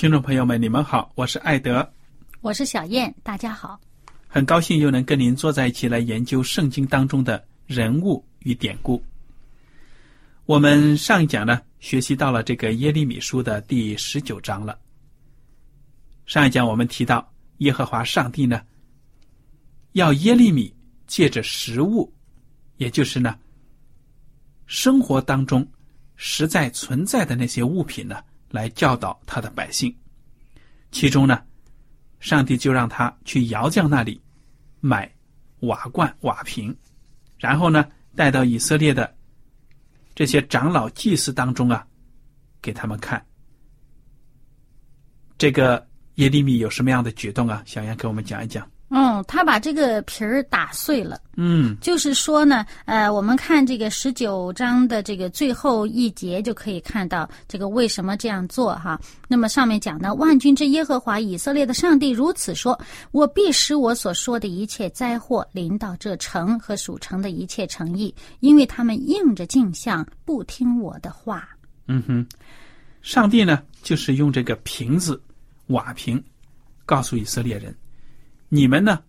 听众朋友们，你们好，我是艾德，我是小燕，大家好，很高兴又能跟您坐在一起来研究圣经当中的人物与典故。我们上一讲呢，学习到了这个耶利米书的第十九章了。上一讲我们提到，耶和华上帝呢，要耶利米借着食物，也就是呢，生活当中实在存在的那些物品呢，来教导他的百姓。其中呢，上帝就让他去窑匠那里买瓦罐、瓦瓶，然后呢，带到以色列的。这些长老祭司当中啊，给他们看，这个耶利米有什么样的举动啊？小杨给我们讲一讲。嗯，他把这个皮儿打碎了。嗯，就是说呢，呃，我们看这个十九章的这个最后一节就可以看到这个为什么这样做哈。那么上面讲的万军之耶和华以色列的上帝如此说：我必使我所说的一切灾祸临到这城和属城的一切城邑，因为他们应着镜像，不听我的话。嗯哼，上帝呢，就是用这个瓶子瓦瓶，告诉以色列人。你们呢？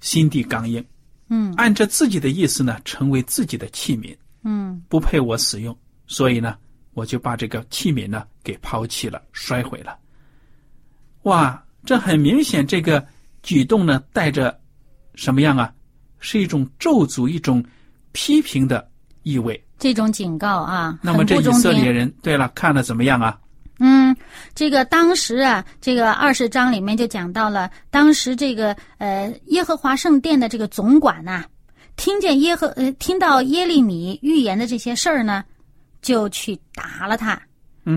心地刚硬，嗯，按着自己的意思呢，成为自己的器皿，嗯，不配我使用，所以呢，我就把这个器皿呢给抛弃了，摔毁了。哇，这很明显，这个举动呢带着什么样啊？是一种咒诅，一种批评的意味。这种警告啊，那么这以色列人，对了，看了怎么样啊？嗯，这个当时啊，这个二十章里面就讲到了，当时这个呃耶和华圣殿的这个总管呐，听见耶和呃听到耶利米预言的这些事儿呢，就去打了他，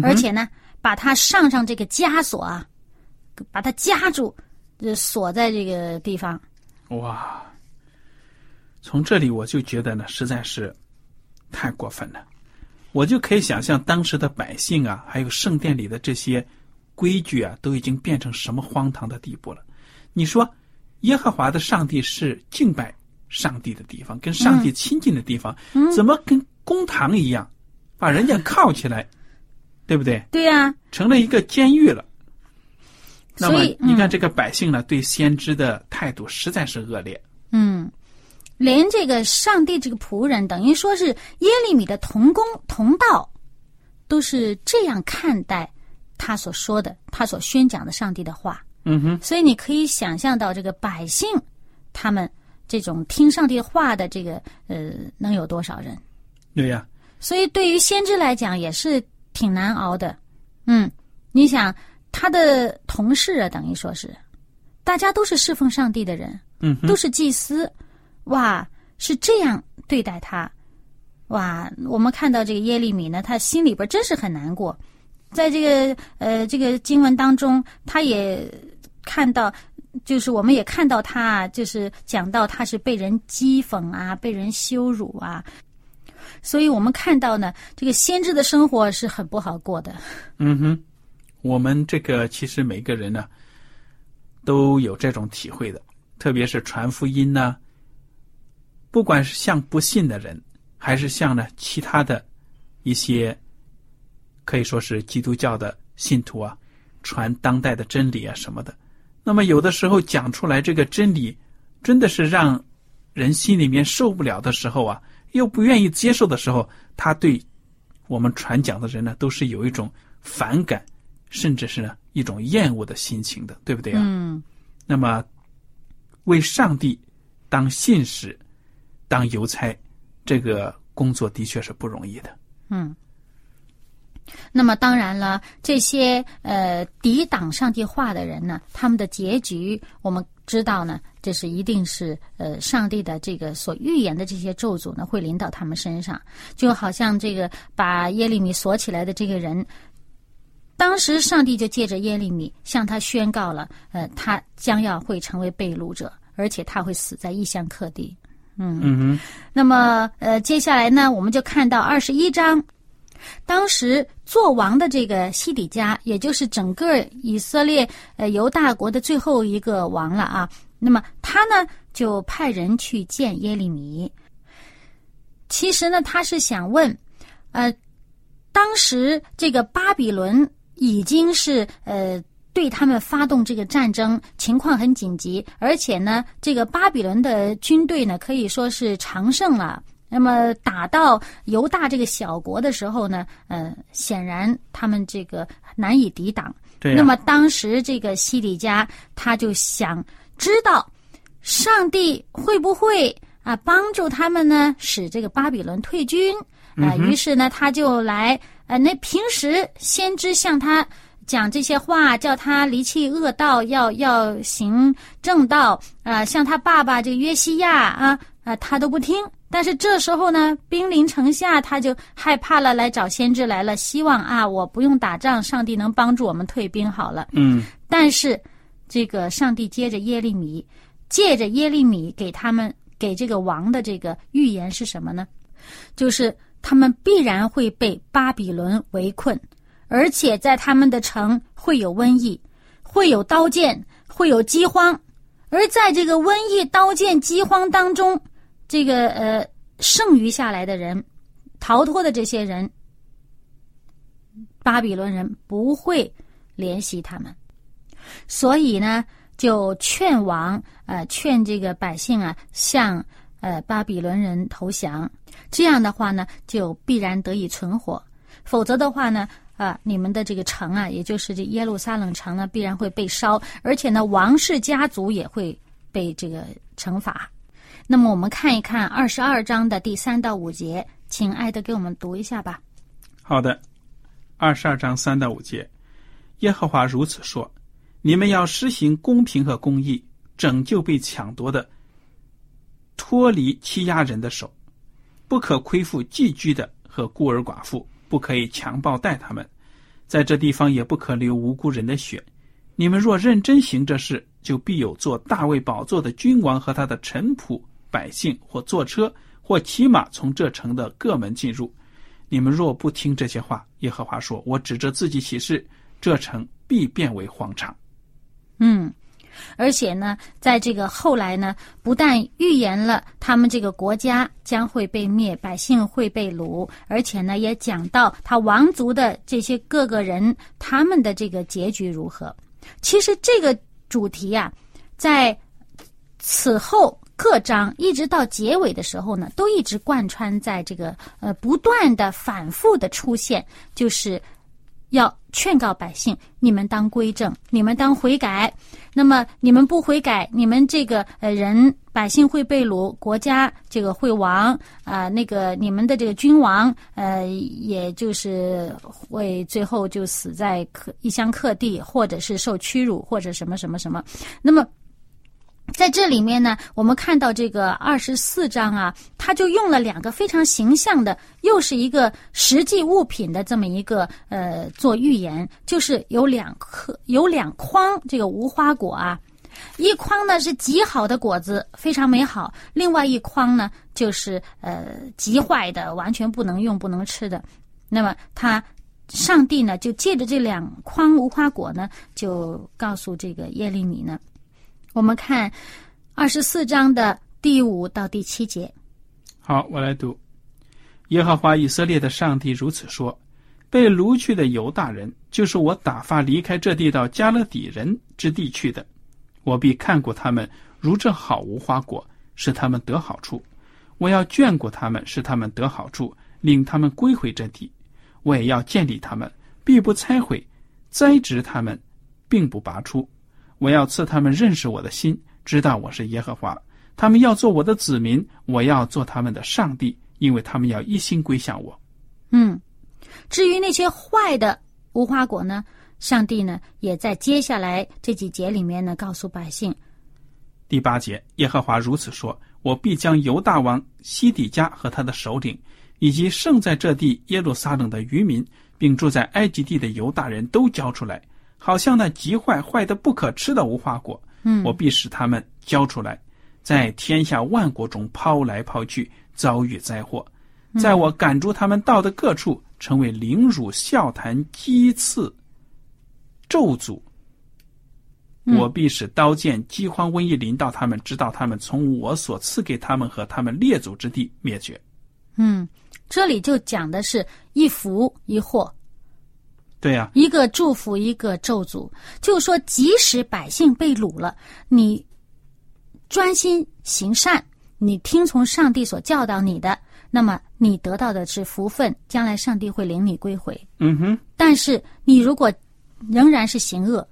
而且呢把他上上这个枷锁啊，把他夹住，锁在这个地方。哇，从这里我就觉得呢，实在是太过分了。我就可以想象当时的百姓啊，还有圣殿里的这些规矩啊，都已经变成什么荒唐的地步了。你说，耶和华的上帝是敬拜上帝的地方，跟上帝亲近的地方，怎么跟公堂一样，把人家铐起来，对不对？对呀，成了一个监狱了。那么你看，这个百姓呢，对先知的态度实在是恶劣。嗯。连这个上帝这个仆人，等于说是耶利米的同工同道，都是这样看待他所说的、他所宣讲的上帝的话。嗯哼。所以你可以想象到，这个百姓他们这种听上帝话的这个呃，能有多少人？对呀。所以对于先知来讲，也是挺难熬的。嗯，你想他的同事啊，等于说是大家都是侍奉上帝的人，嗯，都是祭司。哇，是这样对待他，哇！我们看到这个耶利米呢，他心里边真是很难过。在这个呃这个经文当中，他也看到就是我们也看到他，就是讲到他是被人讥讽啊，被人羞辱啊，所以我们看到呢，这个先知的生活是很不好过的。嗯哼，我们这个其实每个人呢都有这种体会的，特别是传福音呢，不管是向不信的人，还是向呢其他的一些可以说是基督教的信徒啊，传当代的真理啊什么的。那么有的时候讲出来这个真理，真的是让人心里面受不了的时候啊，又不愿意接受的时候，他对我们传讲的人呢，都是有一种反感，甚至是呢一种厌恶的心情的，对不对啊？嗯那么为上帝当信使、当邮差，这个工作的确是不容易的。嗯。那么当然了，这些呃抵挡上帝话的人呢，他们的结局我们知道呢，这是一定是呃上帝的这个所预言的这些咒诅呢，会临到他们身上，就好像这个把耶利米锁起来的这个人。当时上帝就借着耶利米向他宣告了，呃，他将要会成为被掳者，而且他会死在异乡客地。嗯嗯哼，那么，呃，接下来呢，我们就看到二十一章，当时做王的这个西底家，也就是整个以色列呃犹大国的最后一个王了啊。那么他呢，就派人去见耶利米。其实呢，他是想问，呃，当时这个巴比伦已经是呃。对他们发动这个战争，情况很紧急，而且呢，这个巴比伦的军队呢可以说是常胜了。那么打到犹大这个小国的时候呢，呃，显然他们这个难以抵挡。对、啊。那么当时这个西底家他就想知道，上帝会不会啊帮助他们呢，使这个巴比伦退军啊？于是呢，他就来呃，那平时先知向他。讲这些话，叫他离弃恶道，要要行正道啊！像他爸爸这个约西亚啊啊，他都不听。但是这时候呢，兵临城下，他就害怕了，来找先知来了，希望啊，我不用打仗，上帝能帮助我们退兵好了。嗯。但是这个上帝接着耶利米，借着耶利米给他们给这个王的这个预言是什么呢？就是他们必然会被巴比伦围困。而且在他们的城会有瘟疫，会有刀剑，会有饥荒。而在这个瘟疫、刀剑、饥荒当中，这个呃剩余下来的人，逃脱的这些人，巴比伦人不会怜惜他们，所以呢，就劝王呃劝这个百姓啊向呃巴比伦人投降。这样的话呢，就必然得以存活。否则的话呢？啊，你们的这个城啊，也就是这耶路撒冷城呢，必然会被烧，而且呢，王室家族也会被这个惩罚。那么，我们看一看二十二章的第三到五节，请艾德给我们读一下吧。好的，二十二章三到五节，耶和华如此说：你们要施行公平和公义，拯救被抢夺的，脱离欺压人的手，不可亏负寄居的和孤儿寡妇。不可以强暴待他们，在这地方也不可流无辜人的血。你们若认真行这事，就必有做大卫宝座的君王和他的臣仆百姓，或坐车或骑马从这城的各门进入。你们若不听这些话，耶和华说：“我指着自己起誓，这城必变为荒场。”嗯。而且呢，在这个后来呢，不但预言了他们这个国家将会被灭，百姓会被掳，而且呢，也讲到他王族的这些各个人他们的这个结局如何。其实这个主题啊，在此后各章一直到结尾的时候呢，都一直贯穿在这个呃不断的反复的出现，就是要劝告百姓：你们当归正，你们当悔改。那么你们不悔改，你们这个呃人百姓会被掳，国家这个会亡啊。那个你们的这个君王呃，也就是会最后就死在客异乡客地，或者是受屈辱，或者什么什么什么。那么在这里面呢，我们看到这个二十四章啊，他就用了两个非常形象的，又是一个实际物品的这么一个呃做预言，就是有两颗有两筐这个无花果啊，一筐呢是极好的果子，非常美好；另外一筐呢就是呃极坏的，完全不能用、不能吃的。那么他上帝呢就借着这两筐无花果呢，就告诉这个耶利米呢，我们看二十四章的第五到第七节。好，我来读。耶和华以色列的上帝如此说：被掳去的犹大人，就是我打发离开这地到加勒底人之地去的。我必看顾他们，如这好无花果，使他们得好处。我要眷顾他们，使他们得好处，领他们归回这地。我也要建立他们，必不拆毁；栽植他们，并不拔出。我要赐他们认识我的心，知道我是耶和华。他们要做我的子民，我要做他们的上帝。因为他们要一心归向我。嗯，至于那些坏的无花果呢？上帝呢也在接下来这几节里面呢告诉百姓。第八节，耶和华如此说：“我必将犹大王西底家和他的首领，以及剩在这地耶路撒冷的渔民，并住在埃及地的犹大人都交出来，好像那极坏坏的不可吃的无花果。嗯，我必使他们交出来，在天下万国中抛来抛去。”遭遇灾祸，在我赶逐他们到的各处，成为凌辱、笑谈、讥刺、咒诅。我必使刀剑、饥荒、瘟疫临到他们，直到他们从我所赐给他们和他们列祖之地灭绝。嗯，这里就讲的是一福一祸。对呀，一个祝福，一个咒诅。就是说，即使百姓被掳了，你专心行善。你听从上帝所教导你的，那么你得到的是福分，将来上帝会领你归回。嗯哼。但是你如果仍然是行恶，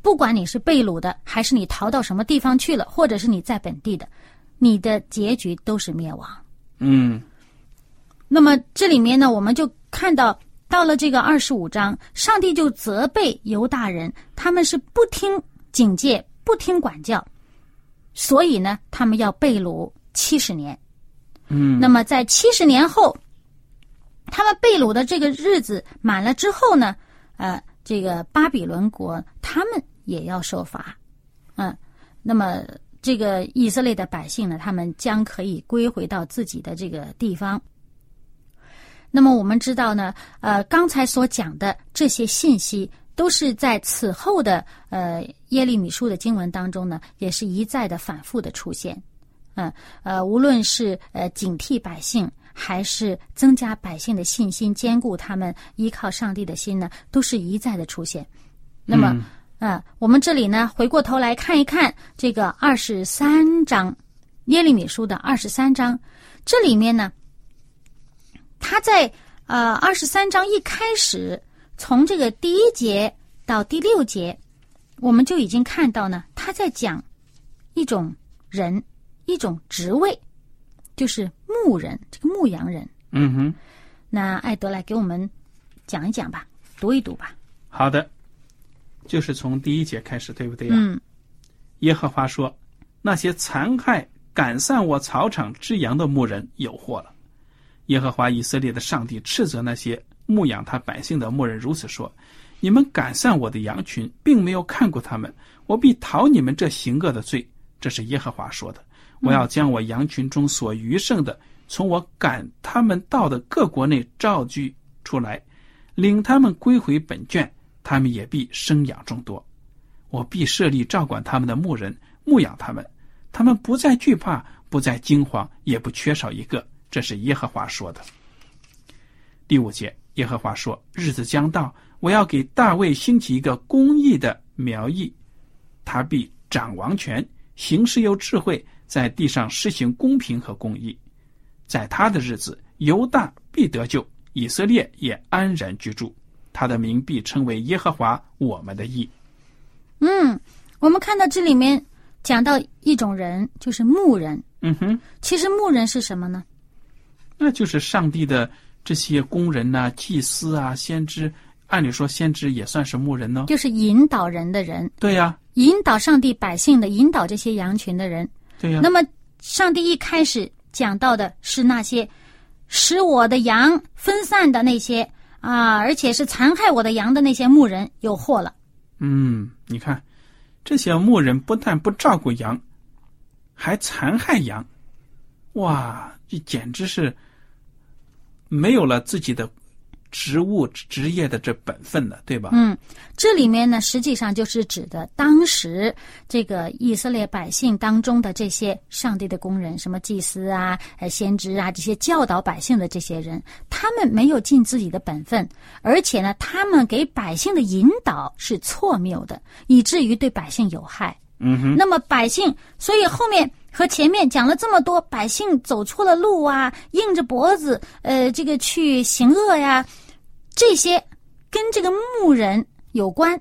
不管你是被掳的，还是你逃到什么地方去了，或者是你在本地的，你的结局都是灭亡。嗯。那么这里面呢，我们就看到到了这个二十五章，上帝就责备犹大人，他们是不听警戒，不听管教。所以呢，他们要被掳七十年。嗯，那么在七十年后，他们被掳的这个日子满了之后呢，呃，这个巴比伦国他们也要受罚。嗯，那么这个以色列的百姓呢，他们将可以归回到自己的这个地方。那么我们知道呢，呃，刚才所讲的这些信息。都是在此后的呃耶利米书的经文当中呢，也是一再的反复的出现，嗯呃，无论是呃警惕百姓，还是增加百姓的信心，兼顾他们依靠上帝的心呢，都是一再的出现。那么，嗯，我们这里呢，回过头来看一看这个二十三章耶利米书的二十三章，这里面呢，他在呃二十三章一开始。从这个第一节到第六节，我们就已经看到呢，他在讲一种人，一种职位，就是牧人，这个牧羊人。嗯哼。那艾德来给我们讲一讲吧，读一读吧。好的，就是从第一节开始，对不对呀？嗯。耶和华说：“那些残害赶散我草场之羊的牧人有祸了。”耶和华以色列的上帝斥责那些。牧养他百姓的牧人如此说：“你们赶散我的羊群，并没有看过他们，我必讨你们这行恶的罪。”这是耶和华说的。我要将我羊群中所余剩的，从我赶他们到的各国内召聚出来，领他们归回本卷，他们也必生养众多。我必设立照管他们的牧人，牧养他们，他们不再惧怕，不再惊慌，也不缺少一个。这是耶和华说的。第五节。耶和华说：“日子将到，我要给大卫兴起一个公义的苗裔，他必掌王权，行事有智慧，在地上施行公平和公义。在他的日子，犹大必得救，以色列也安然居住。他的名必称为耶和华我们的义。”嗯，我们看到这里面讲到一种人，就是牧人。嗯哼，其实牧人是什么呢？那就是上帝的。这些工人呐，祭司啊，先知，按理说先知也算是牧人呢，就是引导人的人。对呀，引导上帝百姓的，引导这些羊群的人。对呀。那么，上帝一开始讲到的是那些使我的羊分散的那些啊，而且是残害我的羊的那些牧人有祸了。嗯，你看，这些牧人不但不照顾羊，还残害羊，哇，这简直是没有了自己的职务职业的这本分了，对吧？嗯，这里面呢，实际上就是指的当时这个以色列百姓当中的这些上帝的工人，什么祭司啊、呃先知啊，这些教导百姓的这些人，他们没有尽自己的本分，而且呢，他们给百姓的引导是错谬的，以至于对百姓有害。嗯哼，那么百姓，所以后面和前面讲了这么多，百姓走错了路啊，硬着脖子，呃，这个去行恶呀，这些跟这个牧人有关。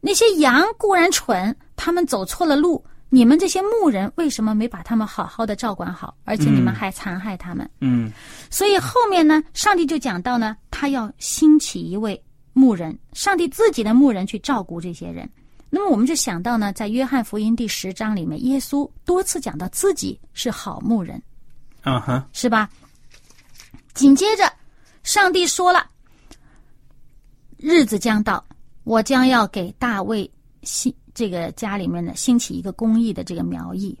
那些羊固然蠢，他们走错了路，你们这些牧人为什么没把他们好好的照管好？而且你们还残害他们。嗯所以后面呢，上帝就讲到呢，他要兴起一位牧人，上帝自己的牧人去照顾这些人。那么我们就想到呢，在约翰福音第十章里面，耶稣多次讲到自己是好牧人，啊哈，是吧？紧接着，上帝说了：“日子将到，我将要给大卫兴这个家里面呢兴起一个公义的这个苗裔。”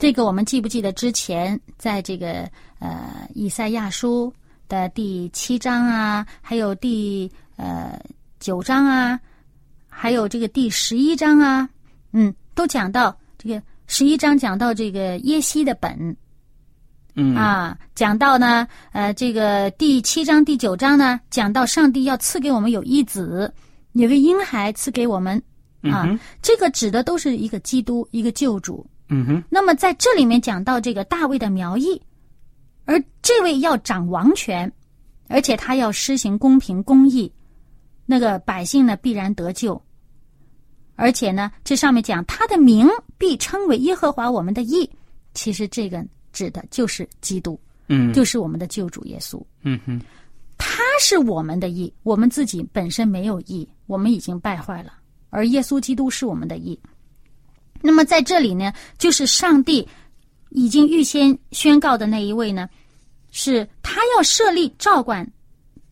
这个我们记不记得之前在这个呃以赛亚书的第七章啊，还有第呃九章啊，还有这个第十一章啊，嗯，都讲到这个十一章讲到这个耶西的本，嗯。啊，讲到呢，呃，这个第七章、第九章呢，讲到上帝要赐给我们有一子，有个婴孩赐给我们。啊，嗯这个指的都是一个基督，一个救主。嗯哼。那么在这里面讲到这个大卫的苗裔，而这位要掌王权，而且他要施行公平公义，那个百姓呢必然得救。而且呢，这上面讲他的名必称为耶和华我们的义，其实这个指的就是基督，嗯就是我们的救主耶稣。嗯哼他是我们的义，我们自己本身没有义，我们已经败坏了，而耶稣基督是我们的义。那么在这里呢，就是上帝已经预先宣告的那一位呢，是他要设立照管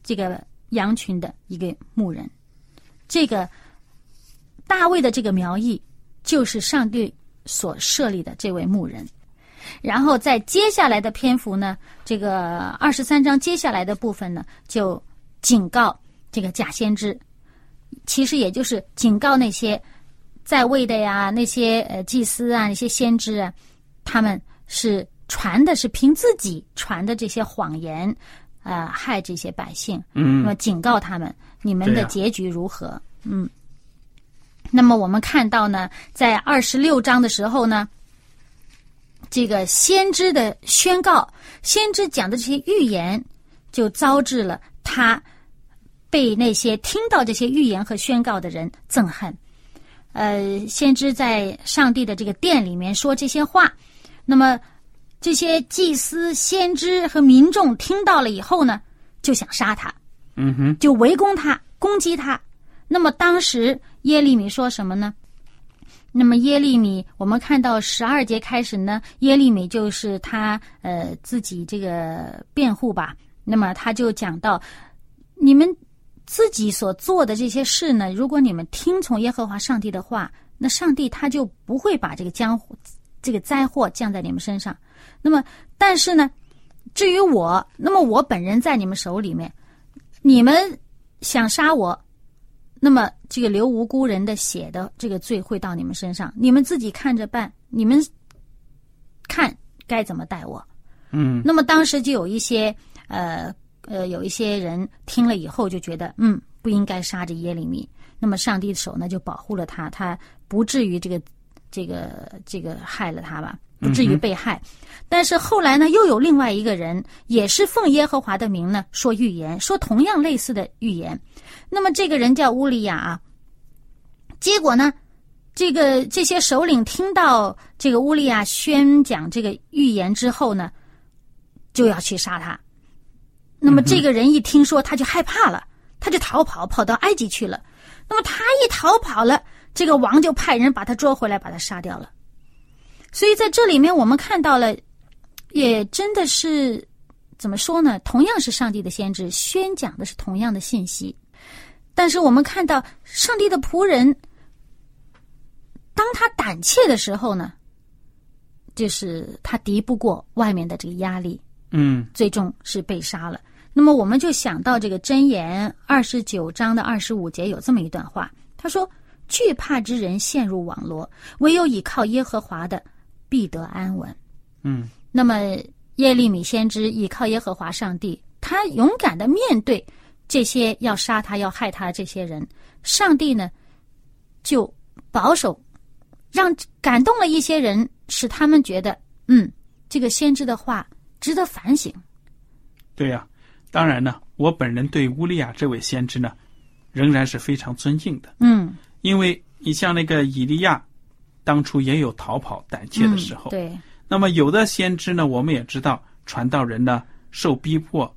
这个羊群的一个牧人。这个大卫的这个苗裔，就是上帝所设立的这位牧人。然后在接下来的篇幅呢，这个二十三章接下来的部分呢，就警告这个假先知，其实也就是警告那些在位的呀，那些呃祭司啊，那些先知啊，他们是传的是凭自己传的这些谎言，呃，害这些百姓。那嗯么警告他们，你们的结局如何？嗯。那么我们看到呢，在二十六章的时候呢，这个先知的宣告，先知讲的这些预言，就遭致了他被那些听到这些预言和宣告的人憎恨。呃，先知在上帝的这个殿里面说这些话，那么这些祭司、先知和民众听到了以后呢，就想杀他。嗯哼就围攻他，攻击他。那么当时耶利米说什么呢？那么耶利米，我们看到十二节开始呢，耶利米就是他呃自己这个辩护吧。那么他就讲到，你们自己所做的这些事呢，如果你们听从耶和华上帝的话，那上帝他就不会把这个江湖这个灾祸降在你们身上。那么，但是呢，至于我，那么我本人在你们手里面，你们想杀我，那么这个流无辜人的血的这个罪会到你们身上，你们自己看着办，你们看该怎么待我。嗯那么当时就有一些呃呃有一些人听了以后就觉得，嗯，不应该杀这耶利米。那么上帝的手呢就保护了他，他不至于这个这个这个害了他吧，不至于被害。但是后来呢，又有另外一个人也是奉耶和华的名呢说预言，说同样类似的预言。那么这个人叫乌利亚啊。结果呢，这个这些首领听到这个乌利亚宣讲这个预言之后呢，就要去杀他。那么这个人一听说，他就害怕了，他就逃跑，跑到埃及去了。那么他一逃跑了，这个王就派人把他捉回来，把他杀掉了。所以在这里面，我们看到了，也真的是怎么说呢？同样是上帝的先知，宣讲的是同样的信息，但是我们看到上帝的仆人当他胆怯的时候呢，就是他敌不过外面的这个压力，嗯最终是被杀了。那么我们就想到这个箴言二十九章的二十五节有这么一段话，他说：“惧怕之人陷入网罗，唯有倚靠耶和华的，必得安稳。”嗯那么耶利米先知倚靠耶和华上帝，他勇敢的面对这些要杀他、要害他的这些人，上帝呢就保守，让感动了一些人，使他们觉得，嗯，这个先知的话值得反省。对呀、当然呢，我本人对乌利亚这位先知呢，仍然是非常尊敬的，嗯，因为你像那个以利亚，当初也有逃跑胆怯的时候。嗯、对，那么有的先知呢，我们也知道，传道人呢受逼迫、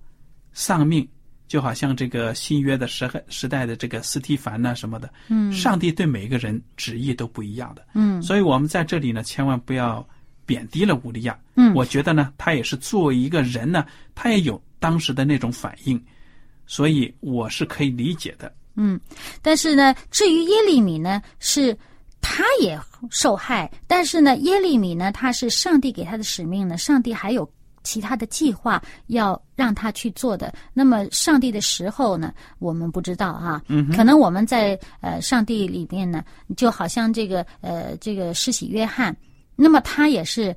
丧命，就好像这个新约的时代时代的这个斯提凡呐、什么的。嗯上帝对每一个人旨意都不一样的，嗯所以我们在这里呢，千万不要贬低了乌利亚。嗯我觉得呢，他也是作为一个人呢，他也有当时的那种反应，所以我是可以理解的。嗯，但是呢，至于耶利米呢，是他也受害，但是呢，耶利米呢，他是上帝给他的使命呢，上帝还有其他的计划要让他去做的。那么，上帝的时候呢，我们不知道啊，嗯可能我们在呃上帝里面呢，就好像这个呃这个施洗约翰，那么他也是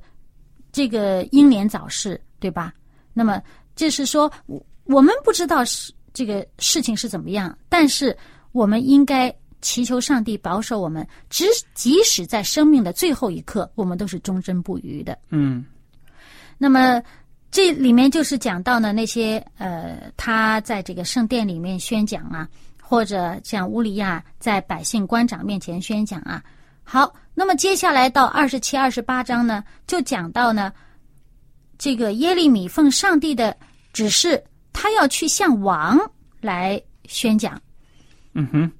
这个英年早逝，对吧？那么就是说，我我们不知道是这个事情是怎么样，但是我们应该祈求上帝保守我们，只即使在生命的最后一刻，我们都是忠贞不渝的。嗯那么这里面就是讲到呢那些呃他在这个圣殿里面宣讲啊，或者像乌利亚在百姓官长面前宣讲啊。好，那么接下来到二十七、二十八章呢，就讲到呢这个耶利米奉上帝的指示，他要去向王来宣讲。嗯哼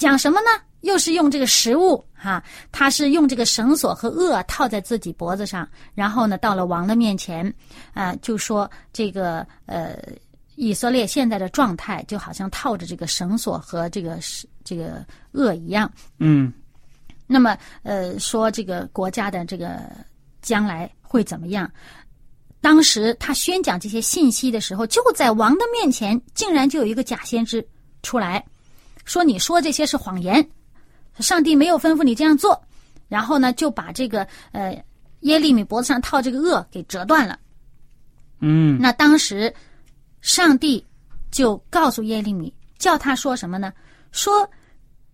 讲什么呢？又是用这个食物哈、他是用这个绳索和轭套在自己脖子上，然后呢，到了王的面前，啊、就说这个呃，以色列现在的状态就好像套着这个绳索和这个是这个轭一样。嗯那么呃，说这个国家的这个将来会怎么样？当时他宣讲这些信息的时候，就在王的面前，竟然就有一个假先知出来，说你说这些是谎言，上帝没有吩咐你这样做。然后呢，就把这个呃耶利米脖子上套这个轭给折断了。嗯那当时上帝就告诉耶利米，叫他说什么呢？说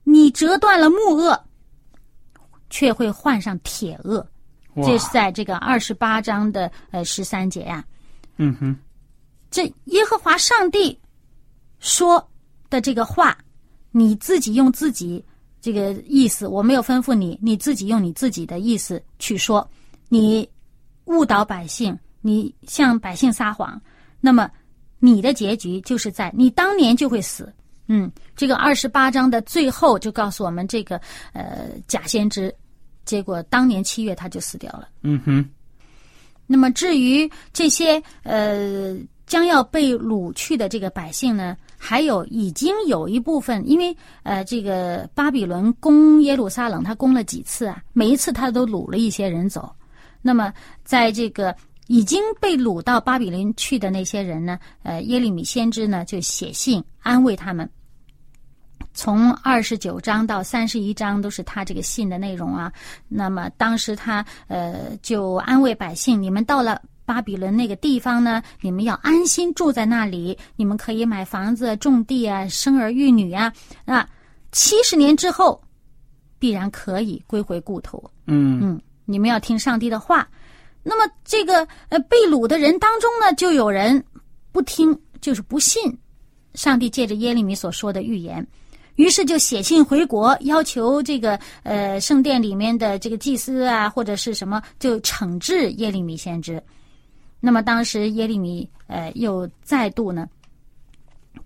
你折断了木轭，却会换上铁轭。这是在这个二十八章的呃十三节呀、嗯哼这耶和华上帝说的这个话，你自己用自己这个意思，我没有吩咐你，你自己用你自己的意思去说，你误导百姓，你向百姓撒谎，那么你的结局就是在你当年就会死。嗯，这个二十八章的最后就告诉我们，这个呃假先知，结果当年七月他就死掉了。嗯哼那么至于这些呃将要被掳去的这个百姓呢，还有已经有一部分，因为呃这个巴比伦攻耶路撒冷，他攻了几次啊？每一次他都掳了一些人走。那么在这个已经被掳到巴比伦去的那些人呢，呃耶利米先知呢就写信安慰他们。从二十九章到三十一章都是他这个信的内容啊。那么当时他呃就安慰百姓：你们到了巴比伦那个地方呢，你们要安心住在那里，你们可以买房子、种地啊，生儿育女啊。那，七十年之后，必然可以归回故土。嗯嗯，你们要听上帝的话。那么这个呃被掳的人当中呢，就有人不听，就是不信上帝借着耶利米所说的预言，于是就写信回国，要求这个呃圣殿里面的这个祭司啊，或者是什么，就惩治耶利米先知。那么当时耶利米呃又再度呢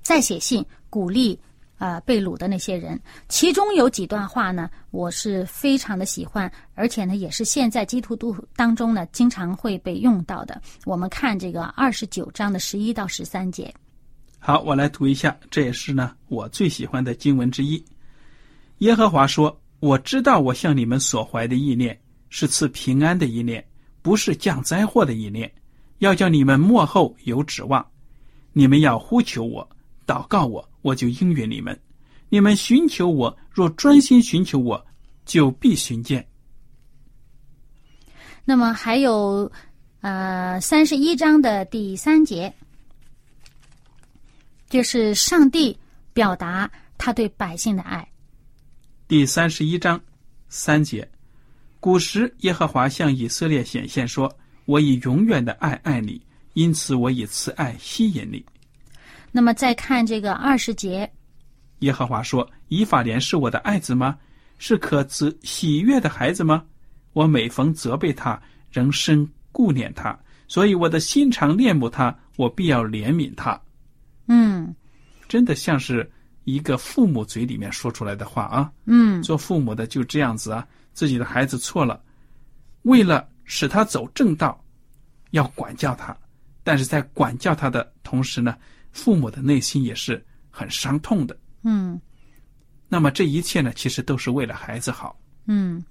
再写信鼓励、呃被掳的那些人，其中有几段话呢，我是非常的喜欢，而且呢也是现在基督徒当中呢经常会被用到的。我们看这个二十九章的十一到十三节。好，我来读一下，这也是呢我最喜欢的经文之一。耶和华说：“我知道我向你们所怀的意念是赐平安的意念，不是降灾祸的意念，要叫你们幕后有指望。你们要呼求我，祷告我，我就应允你们。你们寻求我，若专心寻求我，就必寻见。那么还有，呃，三十一章的第三节，就是上帝表达他对百姓的爱。第三十一章三节，古时耶和华向以色列显现说：“我以永远的爱爱你，因此我以慈爱吸引你。”那么再看这个二十节，耶和华说：“以法莲是我的爱子吗？是可慈喜悦的孩子吗？”我每逢责备他，仍深顾念他，所以我的心常恋慕他，我必要怜悯他。嗯真的像是一个父母嘴里面说出来的话啊！嗯做父母的就这样子啊，自己的孩子错了，为了使他走正道，要管教他，但是在管教他的同时呢，父母的内心也是很伤痛的。嗯那么这一切呢，其实都是为了孩子好。嗯，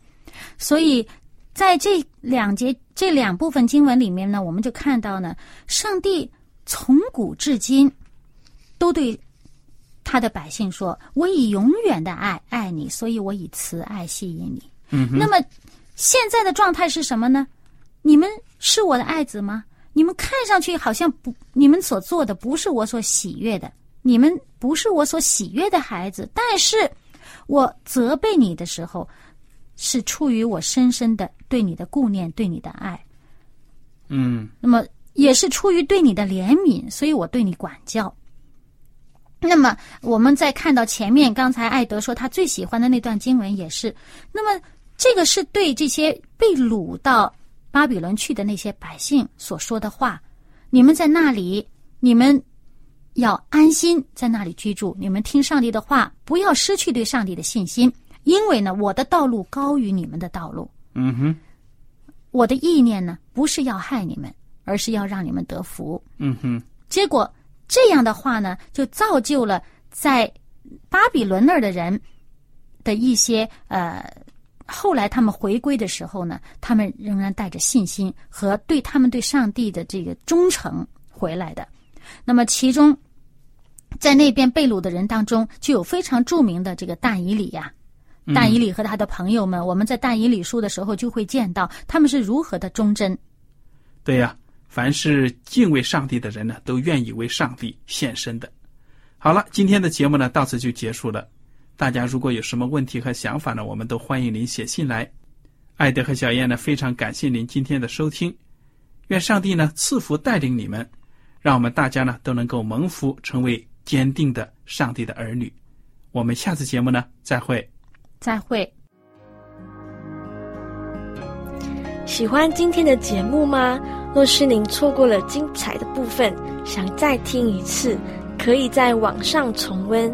所以在这两节这两部分经文里面呢，我们就看到呢，上帝从古至今都对他的百姓说：“我以永远的爱爱你，所以我以慈爱吸引你。”嗯那么现在的状态是什么呢？你们是我的爱子吗？你们看上去好像不，你们所做的不是我所喜悦的，你们不是我所喜悦的孩子。但是我责备你的时候，是出于我深深的对你的顾念，对你的爱。嗯那么也是出于对你的怜悯，所以我对你管教。那么我们再看到前面，刚才艾德说他最喜欢的那段经文也是。那么这个是对这些被掳到巴比伦去的那些百姓所说的话。你们在那里，你们要安心在那里居住。你们听上帝的话，不要失去对上帝的信心，因为呢，我的道路高于你们的道路。嗯哼我的意念呢，不是要害你们，而是要让你们得福。嗯哼结果这样的话呢，就造就了在巴比伦那儿的人的一些呃，后来他们回归的时候呢，他们仍然带着信心和对他们对上帝的这个忠诚回来的。那么其中，在那边被掳的人当中，就有非常著名的这个但以理呀、但以理和他的朋友们，我们在但以理书的时候就会见到他们是如何的忠贞。对呀、凡是敬畏上帝的人呢，都愿意为上帝献身的。好了，今天的节目呢到此就结束了。大家如果有什么问题和想法呢，我们都欢迎您写信来。艾德和小燕呢非常感谢您今天的收听，愿上帝呢赐福带领你们，让我们大家呢都能够蒙福，成为坚定的上帝的儿女。我们下次节目呢再会。再会。喜欢今天的节目吗？若是您错过了精彩的部分，想再听一次，可以在网上重温。